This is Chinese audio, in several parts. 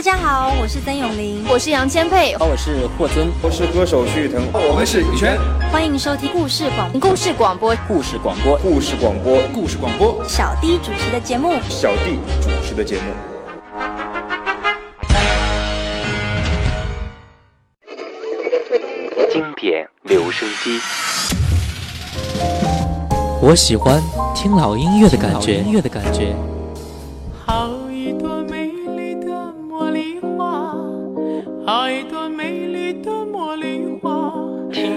大家好，我是曾永林，我是杨千佩，我是霍尊，我是歌手徐誉滕，我们是羽泉。欢迎收听故事广故事广播。故事广播。故事广播。故事广播。小弟主持的节目。小弟主持的节目。经典留声机，我喜欢听老音乐的感觉，音乐的感觉。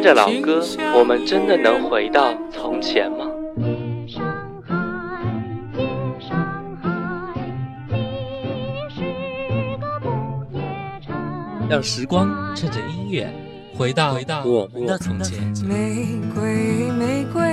着老歌，我们真的能回到从前吗？让时光趁着音乐回到回到我们的从前。玫瑰，玫瑰，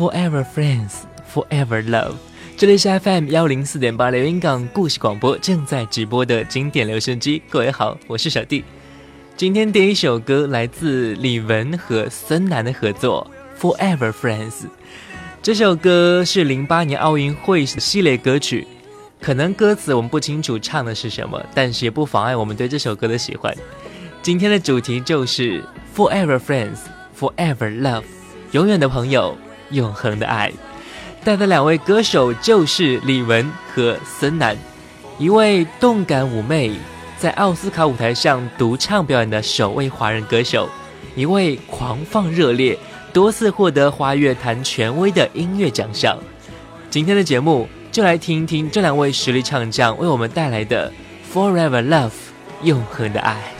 Forever friends, forever love。这里是 FM 幺零四点八连云港故事广播正在直播的经典留声机。各位好，我是小弟。今天第一首歌来自李玟和孙楠的合作《Forever Friends》。这首歌是零八年奥运会系列歌曲，可能歌词我们不清楚唱的是什么，但是也不妨碍我们对这首歌的喜欢。今天的主题就是 Forever Friends, forever love，永远的朋友。永恒的爱，带的两位歌手就是李玟和孙楠，一位动感妩媚，在奥斯卡舞台上独唱表演的首位华人歌手，一位狂放热烈，多次获得华乐坛权威的音乐奖项。今天的节目就来听一听这两位实力唱将为我们带来的《Forever Love》永恒的爱。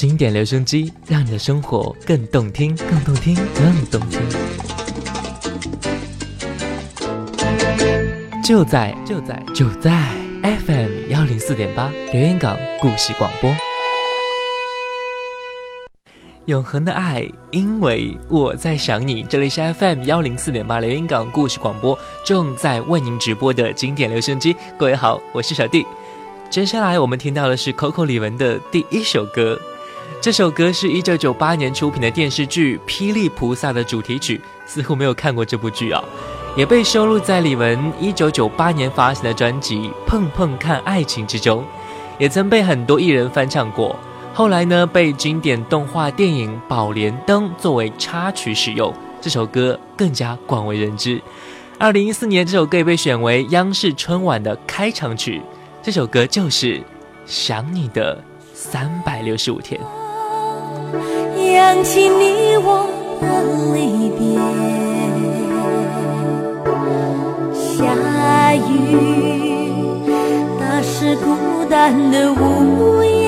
经典留声机，让你的生活更动听，更动听，更动听。就在就在就在 FM 幺零四点八留言港故事广播。永恒的爱，因为我在想你。这里是 FM 幺零四点八留言港故事广播，正在为您直播的经典留声机。各位好，我是小弟。接下来我们听到的是 Coco 李玟的第一首歌，这首歌是一九九八年出品的电视剧《霹雳菩萨》的主题曲。似乎没有看过这部剧啊，也被收录在李玟一九九八年发行的专辑《碰碰看爱情》之中，也曾被很多艺人翻唱过。后来呢，被经典动画电影《宝莲灯》作为插曲使用，这首歌更加广为人知。二零一四年，这首歌也被选为央视春晚的开场曲。这首歌就是《想你的三百六十五天》。扬起你我的离别，下雨，打湿孤单的屋檐，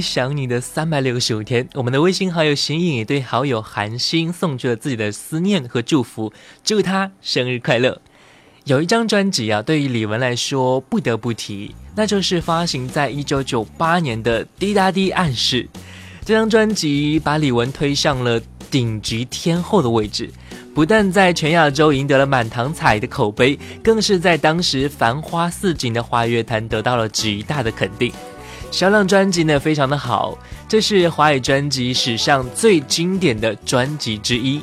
想你的三百六十五天，我们的微信好友形影也对好友韩星送去了自己的思念和祝福，祝他生日快乐。有一张专辑啊，对于李玟来说不得不提，那就是发行在一九九八年的《滴答滴暗示》。这张专辑把李玟推上了顶级天后的位置，不但在全亚洲赢得了满堂彩的口碑，更是在当时繁花似锦的华语乐坛得到了极大的肯定。销量专辑呢非常的好，这是华语专辑史上最经典的专辑之一。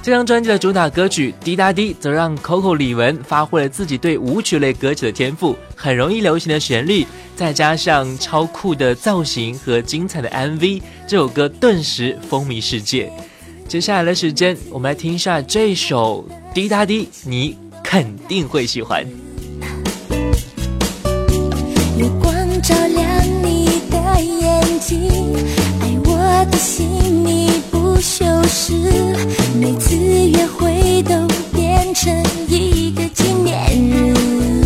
这张专辑的主打歌曲《滴答滴》则让 Coco 李玟发挥了自己对舞曲类歌曲的天赋，很容易流行的旋律，再加上超酷的造型和精彩的 MV，这首歌顿时风靡世界。接下来的时间，我们来听一下这首《滴答滴》，你肯定会喜欢。的心你不修饰，每次约会都变成一个纪念日，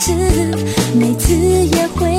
次，每次也会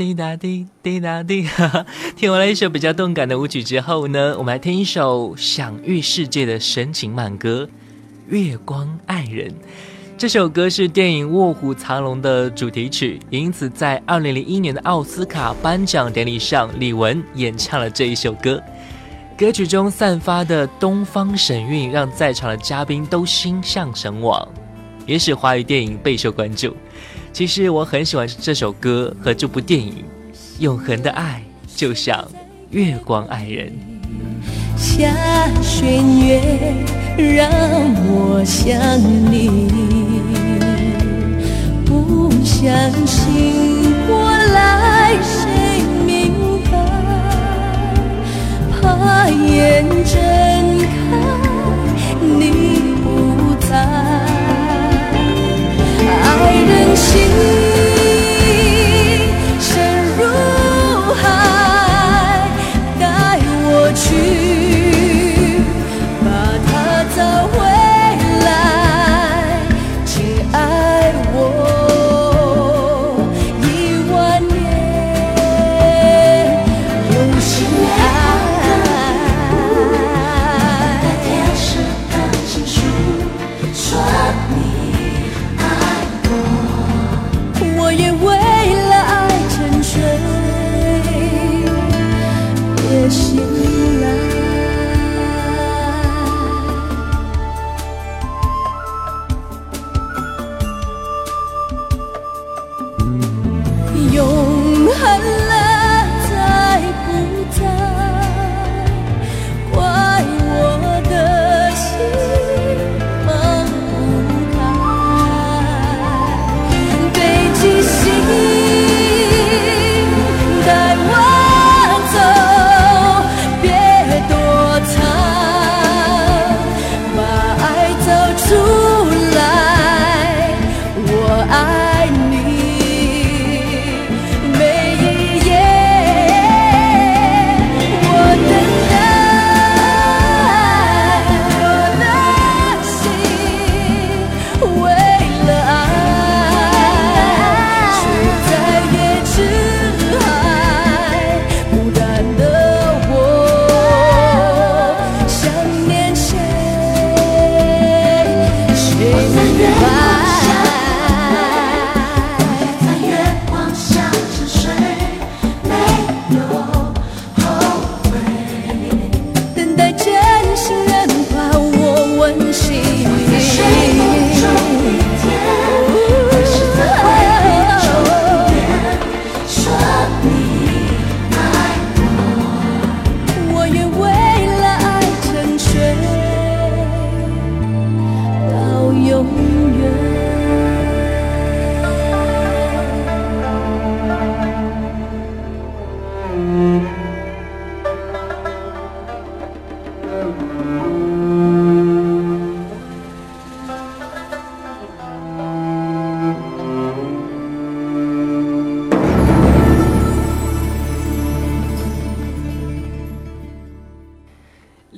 滴答滴滴，答滴。哈哈，听完了一首比较动感的舞曲之后呢，我们来听一首享誉世界的深情慢歌《月光爱人》。这首歌是电影《卧虎藏龙》的主题曲，也因此在二零零一年的奥斯卡颁奖典礼上，李玟演唱了这一首歌。歌曲中散发的东方神韵，让在场的嘉宾都心向神往，也使华语电影备受关注。其实我很喜欢这首歌和这部电影，永恒的爱就像月光爱人。下弦月，让我想你。不相信我来，谁明白？怕眼睁开，你不在，心。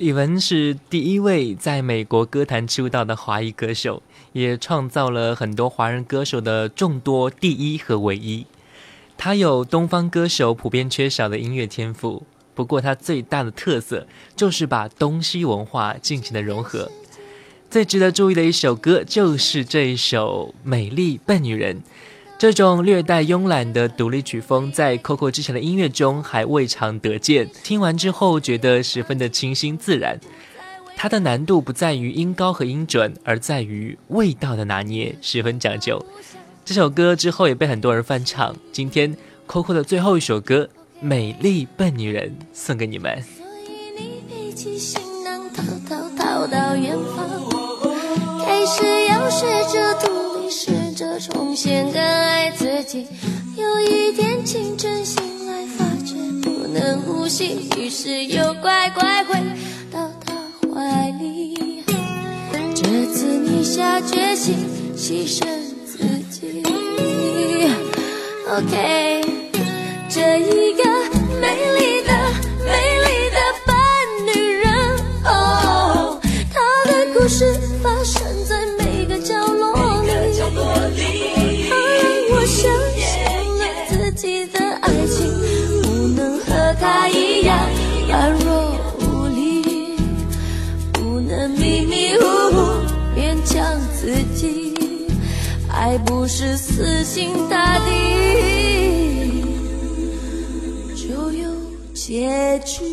李玟是第一位在美国歌坛出道的华裔歌手，也创造了很多华人歌手的众多第一和唯一。他有东方歌手普遍缺少的音乐天赋，不过他最大的特色就是把东西文化进行了融合。最值得注意的一首歌就是这一首《美丽笨女人》。这种略带慵懒的独立曲风，在 Coco 之前的音乐中还未尝得见。听完之后，觉得十分的清新自然。它的难度不在于音高和音准，而在于味道的拿捏，十分讲究。这首歌之后也被很多人翻唱。今天 Coco 的最后一首歌《美丽笨女人》送给你们。所以你背起行囊，逃逃逃到远方，开始要学着独立，试着重新更爱自己。有一天清晨醒来，发觉不能呼吸，于是又乖乖回到他怀里。这次你下决心牺牲自己。OK，这一个美丽不是死心塌地就有结局。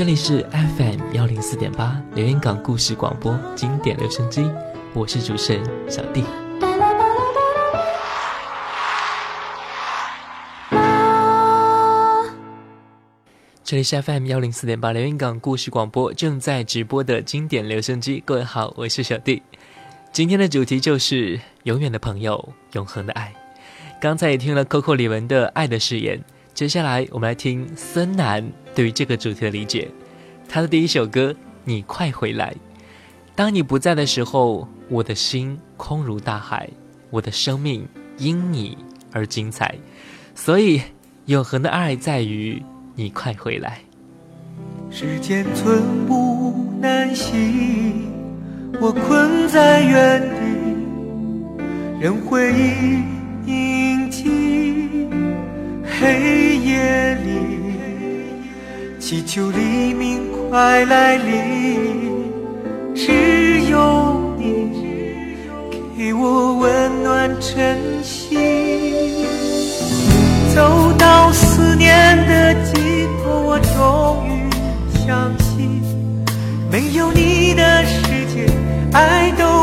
这里是 FM 幺零四点八连云港故事广播经典留声机，我是主持人小弟。这里是 FM 幺零四点八连云港故事广播正在直播的经典留声机，各位好，我是小弟。今天的主题就是永远的朋友，永恒的爱。刚才也听了 Coco 李玟的《爱的誓言》，接下来我们来听森南对于这个主题的理解。他的第一首歌《你快回来》，当你不在的时候，我的心空如大海，我的生命因你而精彩。所以，永恒的爱在于你快回来。时间寸步难行，我困在原地，任回忆黑夜里祈求黎明快来临只有你给我温暖晨曦。走到思念的尽头我终于相信没有你的世界爱都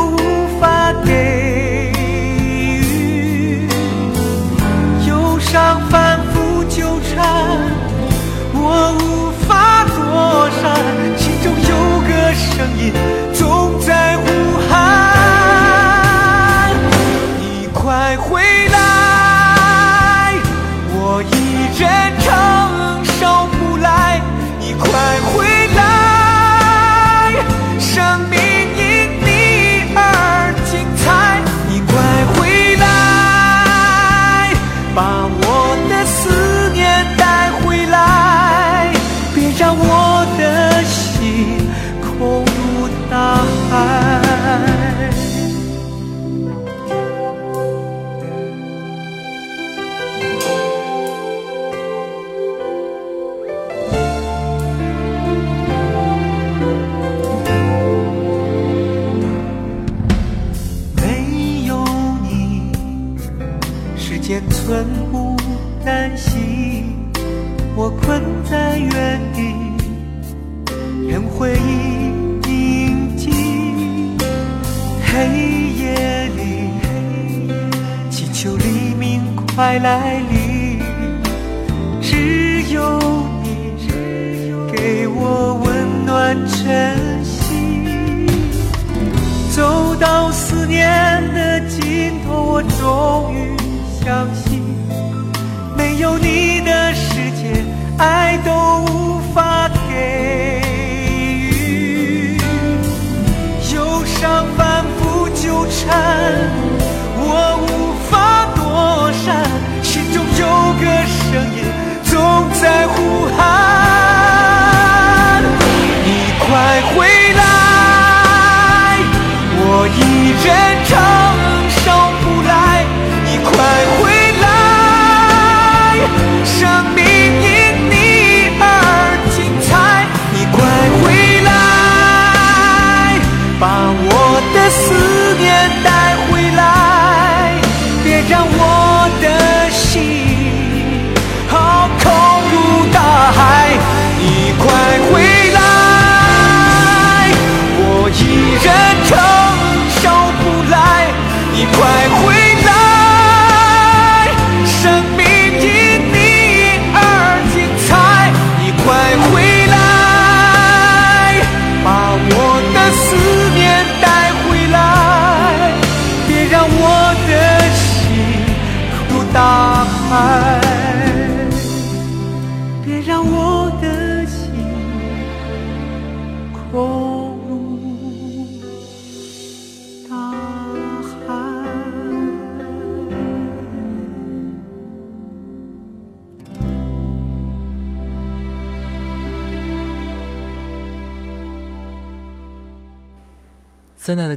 香烟寸步难行，我困在原地，任回忆铭记。黑夜里，祈求黎明快来临，只有你给我温暖晨曦。走到思念的尽头，我终于相信，没有你的世界，爱都无法给予。忧伤反复纠缠，我无法躲闪，心中有个声音总在呼喊：你快回来！我一人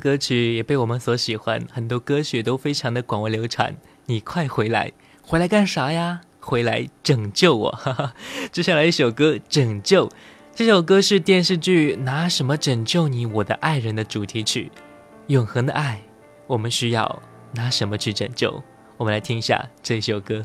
歌曲也被我们所喜欢，很多歌曲都非常的广为流传。你快回来，回来干啥呀？回来拯救我！哈哈。接下来一首歌《拯救》，这首歌是电视剧《拿什么拯救你，我的爱人》的主题曲。永恒的爱，我们需要拿什么去拯救？我们来听一下这首歌。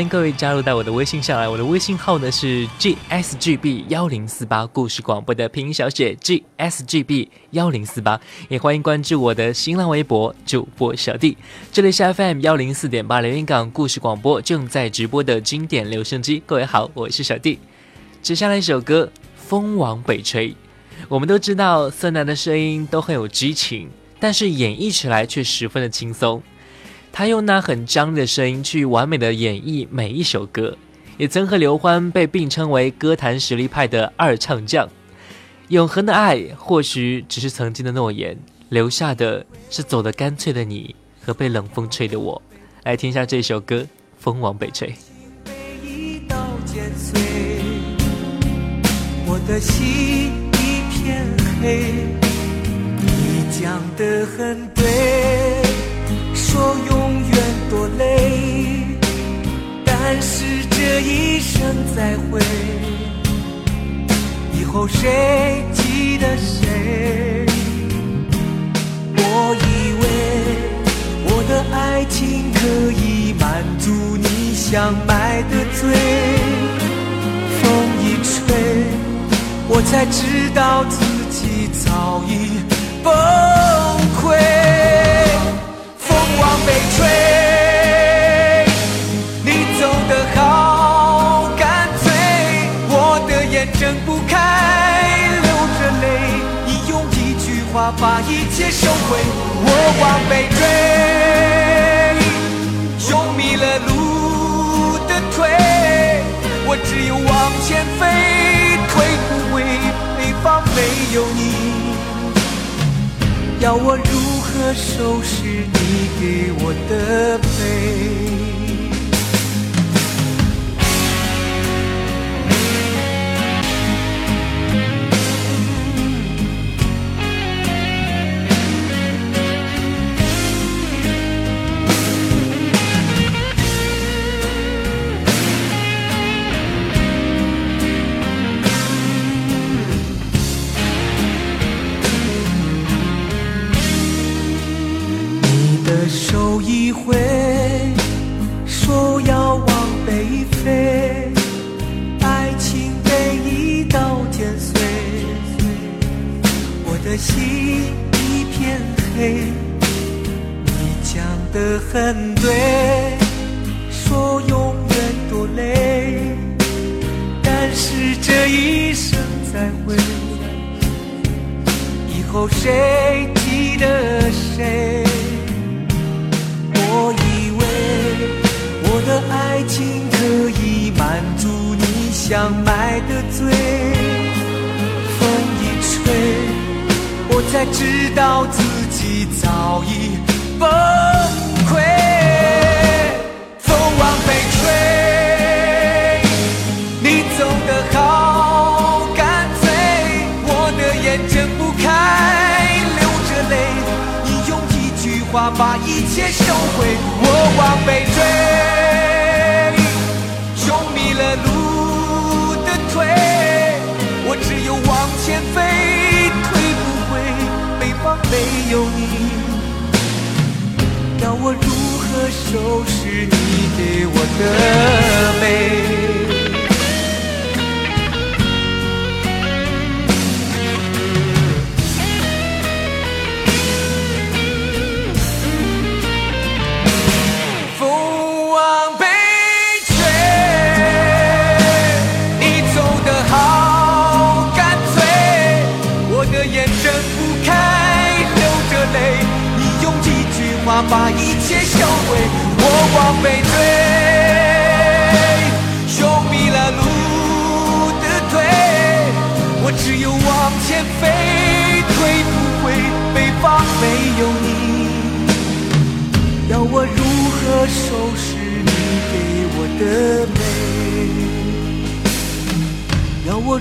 欢迎各位加入到我的微信上来，我的微信号呢是 gsgb 幺零四八故事广播的拼音小写 gsgb 幺零四八，也欢迎关注我的新浪微博主播小弟。这里是 FM 幺零四点八连云港故事广播正在直播的经典留声机，各位好，我是小弟。接下来一首歌《风往北吹》，我们都知道孙楠的声音都很有激情，但是演绎起来却十分的轻松。他用那很张的声音去完美的演绎每一首歌，也曾和刘欢被并称为歌坛实力派的二唱将。永恒的爱或许只是曾经的诺言，留下的是走得干脆的你和被冷风吹的我。来听一下这首歌《风往北吹》。我的心一片黑。你讲的很对，说永远多累，但是这一生再会，以后谁记得谁？我以为我的爱情可以满足你想买的醉，风一吹，我才知道自己早已崩溃。北吹，你走得好干脆，我的眼睁不开，流着泪，你用一句话把一切收回。我往北追，用迷了路的腿，我只有往前飞，退不回，北方没有你。要我如收拾你给我的悲？手一挥，说要往北飞，爱情被一刀剪碎，我的心一片黑。你讲的很对，说永远多累，但是这一生再会。以后谁记得谁？情可以满足你想买的醉，风一吹，我才知道自己早已崩溃。风往北吹，你走得好干脆，我的眼睁不开，流着泪，你用一句话把一切收回。我往北追，有你。要我如何收拾你给我的美？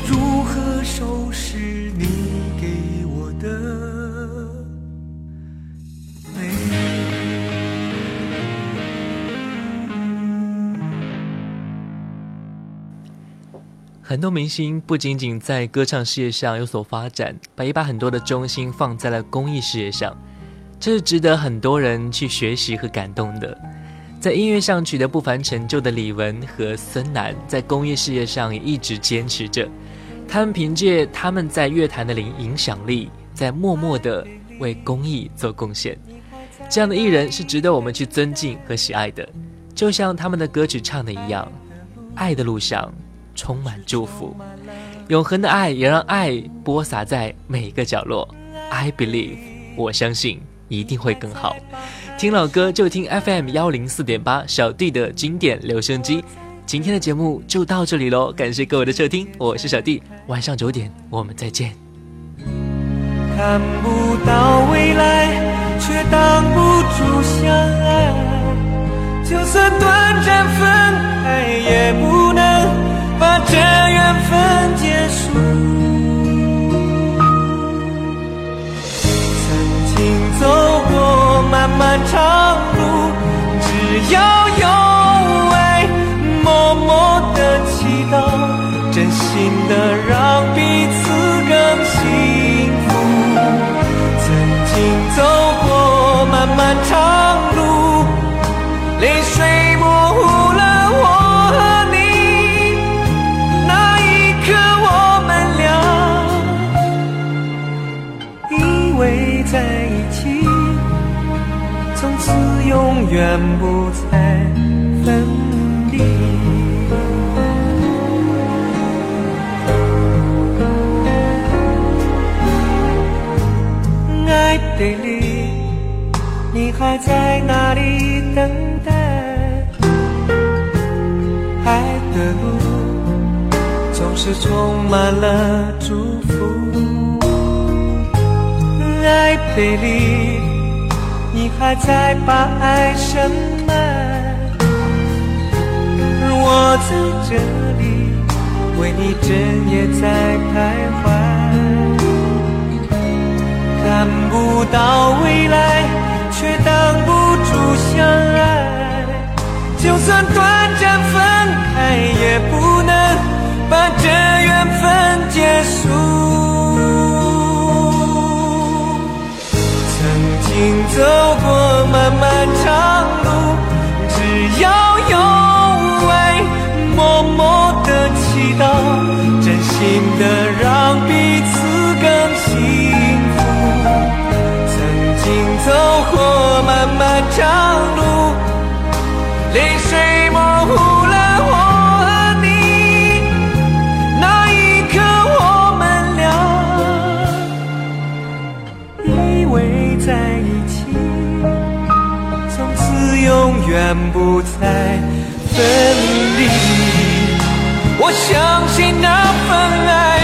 如何收拾你给我的美？很多明星不仅仅在歌唱事业上有所发展，把也把很多的重心放在了公益事业上，这是值得很多人去学习和感动的。在音乐上取得不凡成就的李玟和孙楠，在公益事业上也一直坚持着。他们凭借他们在乐坛的影影响力，在默默的为公益做贡献。这样的艺人是值得我们去尊敬和喜爱的。就像他们的歌曲唱的一样，爱的路上充满祝福，永恒的爱也让爱播撒在每一个角落。I believe，我相信一定会更好。听老歌就听 FM 幺零四点八小弟的经典留声机。今天的节目就到这里喽，感谢各位的收听，我是小弟，晚上九点我们再见。看不到未来，却挡不住相爱。就算短暂分开，也不能把这缘分结束。曾经走过漫漫长路，只要有，的祈祷，真心的让彼此更幸福。曾经走过漫漫长路，泪水模糊了我和你。那一刻，我们俩依偎在一起，从此永远不再爱贝里，你还在哪里等待？爱的路总是充满了祝福。爱贝里，你还在把爱深埋？我在这里，为你整夜在徘徊。看不到未来，却挡不住相爱。就算短暂分开，也不能把这缘分结束。曾经走过漫漫长路，只要有爱，默默的祈祷，真心的让彼此更幸。曾经走过漫漫长路，泪水模糊了我和你。那一刻，我们俩依偎在一起，从此永远不再分离。我相信那份爱，